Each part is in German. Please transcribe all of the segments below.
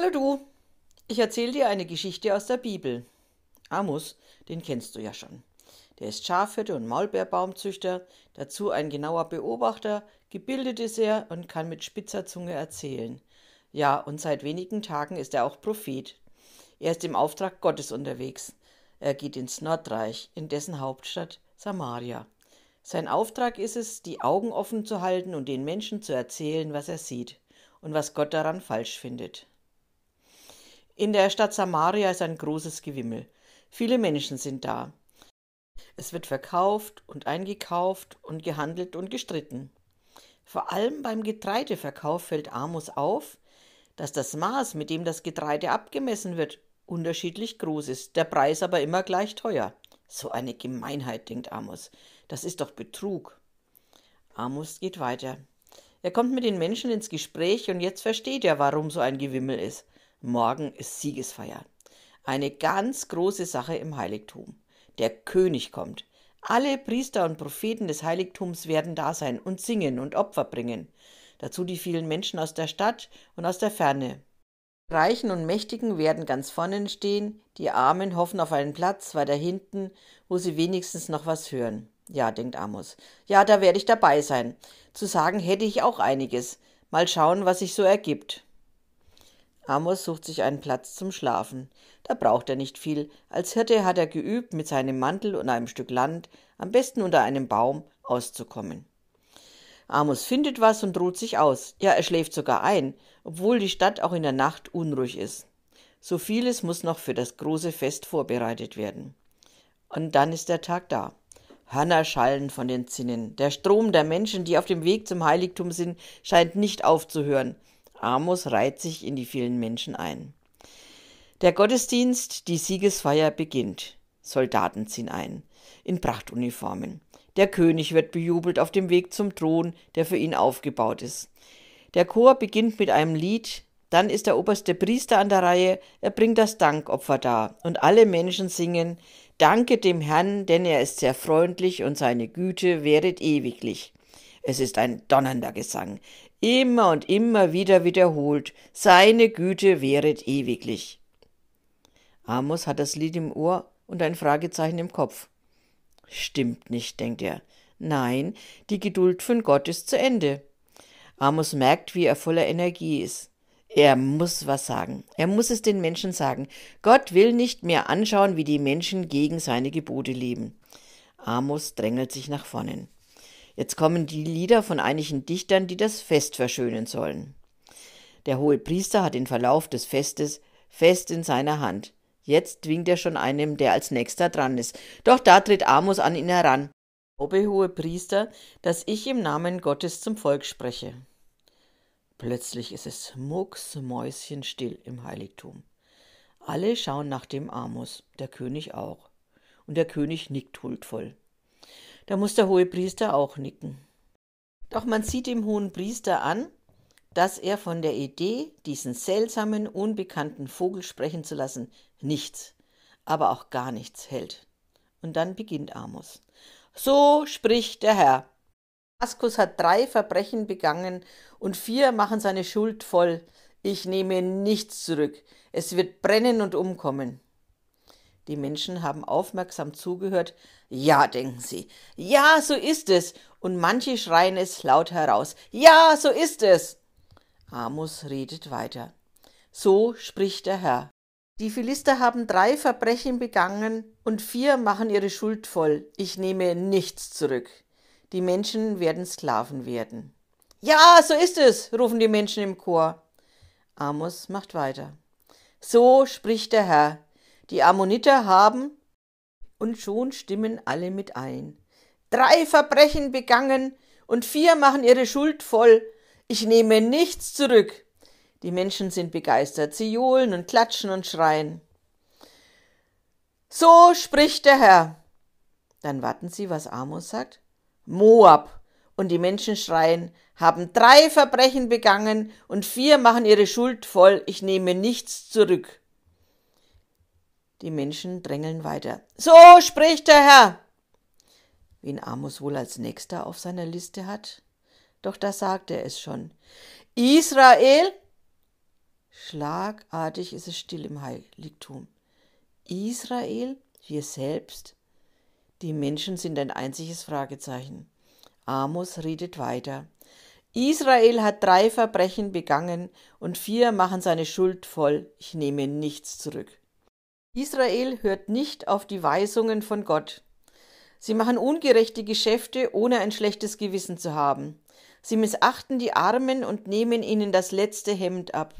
Hallo du, ich erzähle dir eine Geschichte aus der Bibel. Amos, den kennst du ja schon. Der ist Schafhirte und Maulbeerbaumzüchter, dazu ein genauer Beobachter, gebildet ist er und kann mit spitzer Zunge erzählen. Ja, und seit wenigen Tagen ist er auch Prophet. Er ist im Auftrag Gottes unterwegs. Er geht ins Nordreich, in dessen Hauptstadt Samaria. Sein Auftrag ist es, die Augen offen zu halten und den Menschen zu erzählen, was er sieht und was Gott daran falsch findet. In der Stadt Samaria ist ein großes Gewimmel. Viele Menschen sind da. Es wird verkauft und eingekauft und gehandelt und gestritten. Vor allem beim Getreideverkauf fällt Amos auf, dass das Maß, mit dem das Getreide abgemessen wird, unterschiedlich groß ist, der Preis aber immer gleich teuer. So eine Gemeinheit, denkt Amos. Das ist doch Betrug. Amos geht weiter. Er kommt mit den Menschen ins Gespräch und jetzt versteht er, warum so ein Gewimmel ist. Morgen ist Siegesfeier. Eine ganz große Sache im Heiligtum. Der König kommt. Alle Priester und Propheten des Heiligtums werden da sein und singen und Opfer bringen. Dazu die vielen Menschen aus der Stadt und aus der Ferne. Reichen und Mächtigen werden ganz vorne stehen, die Armen hoffen auf einen Platz weiter hinten, wo sie wenigstens noch was hören. Ja, denkt Amos. Ja, da werde ich dabei sein. Zu sagen hätte ich auch einiges. Mal schauen, was sich so ergibt. Amos sucht sich einen Platz zum Schlafen. Da braucht er nicht viel. Als Hirte hat er geübt, mit seinem Mantel und einem Stück Land, am besten unter einem Baum, auszukommen. Amos findet was und ruht sich aus. Ja, er schläft sogar ein, obwohl die Stadt auch in der Nacht unruhig ist. So vieles muss noch für das große Fest vorbereitet werden. Und dann ist der Tag da. Hörner schallen von den Zinnen. Der Strom der Menschen, die auf dem Weg zum Heiligtum sind, scheint nicht aufzuhören. Amos reiht sich in die vielen Menschen ein. Der Gottesdienst, die Siegesfeier beginnt. Soldaten ziehen ein, in Prachtuniformen. Der König wird bejubelt auf dem Weg zum Thron, der für ihn aufgebaut ist. Der Chor beginnt mit einem Lied, dann ist der oberste Priester an der Reihe, er bringt das Dankopfer dar, und alle Menschen singen Danke dem Herrn, denn er ist sehr freundlich und seine Güte währet ewiglich. Es ist ein donnernder Gesang, immer und immer wieder wiederholt, seine Güte währet ewiglich. Amos hat das Lied im Ohr und ein Fragezeichen im Kopf. Stimmt nicht, denkt er. Nein, die Geduld von Gott ist zu Ende. Amos merkt, wie er voller Energie ist. Er muss was sagen. Er muss es den Menschen sagen. Gott will nicht mehr anschauen, wie die Menschen gegen seine Gebote leben. Amos drängelt sich nach vornen. Jetzt kommen die Lieder von einigen Dichtern, die das Fest verschönen sollen. Der hohe Priester hat den Verlauf des Festes fest in seiner Hand. Jetzt winkt er schon einem, der als nächster dran ist. Doch da tritt Amos an ihn heran. Glaube, hohe Priester, dass ich im Namen Gottes zum Volk spreche. Plötzlich ist es mucksmäuschenstill im Heiligtum. Alle schauen nach dem Amos, der König auch. Und der König nickt huldvoll. Da muss der hohe Priester auch nicken. Doch man sieht dem hohen Priester an, dass er von der Idee, diesen seltsamen, unbekannten Vogel sprechen zu lassen, nichts, aber auch gar nichts hält. Und dann beginnt Amos. So spricht der Herr. Damaskus hat drei Verbrechen begangen und vier machen seine Schuld voll. Ich nehme nichts zurück. Es wird brennen und umkommen. Die Menschen haben aufmerksam zugehört. Ja, denken sie. Ja, so ist es. Und manche schreien es laut heraus. Ja, so ist es. Amos redet weiter. So spricht der Herr. Die Philister haben drei Verbrechen begangen und vier machen ihre Schuld voll. Ich nehme nichts zurück. Die Menschen werden Sklaven werden. Ja, so ist es, rufen die Menschen im Chor. Amos macht weiter. So spricht der Herr. Die Ammoniter haben, und schon stimmen alle mit ein. Drei Verbrechen begangen und vier machen ihre Schuld voll. Ich nehme nichts zurück. Die Menschen sind begeistert, sie johlen und klatschen und schreien. So spricht der Herr. Dann warten Sie, was Amos sagt. Moab. Und die Menschen schreien, haben drei Verbrechen begangen und vier machen ihre Schuld voll. Ich nehme nichts zurück. Die Menschen drängeln weiter. So spricht der Herr. Wen Amos wohl als nächster auf seiner Liste hat? Doch da sagt er es schon. Israel Schlagartig ist es still im Heiligtum. Israel, wir selbst? Die Menschen sind ein einziges Fragezeichen. Amos redet weiter. Israel hat drei Verbrechen begangen und vier machen seine Schuld voll. Ich nehme nichts zurück. Israel hört nicht auf die Weisungen von Gott. Sie machen ungerechte Geschäfte, ohne ein schlechtes Gewissen zu haben. Sie missachten die Armen und nehmen ihnen das letzte Hemd ab.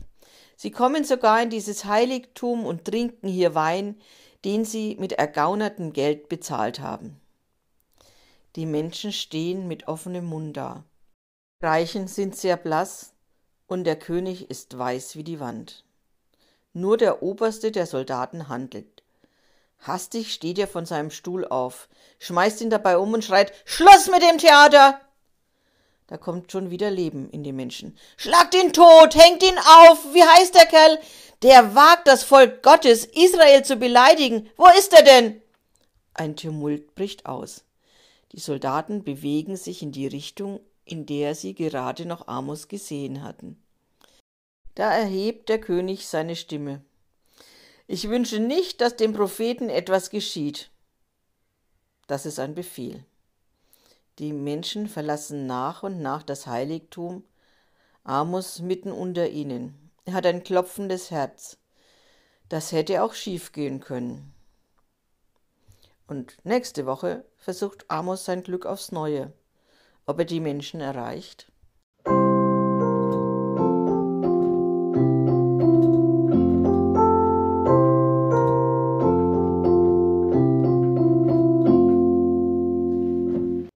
Sie kommen sogar in dieses Heiligtum und trinken hier Wein, den sie mit ergaunertem Geld bezahlt haben. Die Menschen stehen mit offenem Mund da. Reichen sind sehr blass und der König ist weiß wie die Wand. Nur der Oberste der Soldaten handelt. Hastig steht er von seinem Stuhl auf, schmeißt ihn dabei um und schreit Schluss mit dem Theater. Da kommt schon wieder Leben in die Menschen. Schlagt ihn tot, hängt ihn auf. Wie heißt der Kerl? Der wagt das Volk Gottes, Israel zu beleidigen. Wo ist er denn? Ein Tumult bricht aus. Die Soldaten bewegen sich in die Richtung, in der sie gerade noch Amos gesehen hatten. Da erhebt der König seine Stimme. Ich wünsche nicht, dass dem Propheten etwas geschieht. Das ist ein Befehl. Die Menschen verlassen nach und nach das Heiligtum, Amos mitten unter ihnen. Er hat ein klopfendes Herz. Das hätte auch schiefgehen können. Und nächste Woche versucht Amos sein Glück aufs Neue. Ob er die Menschen erreicht?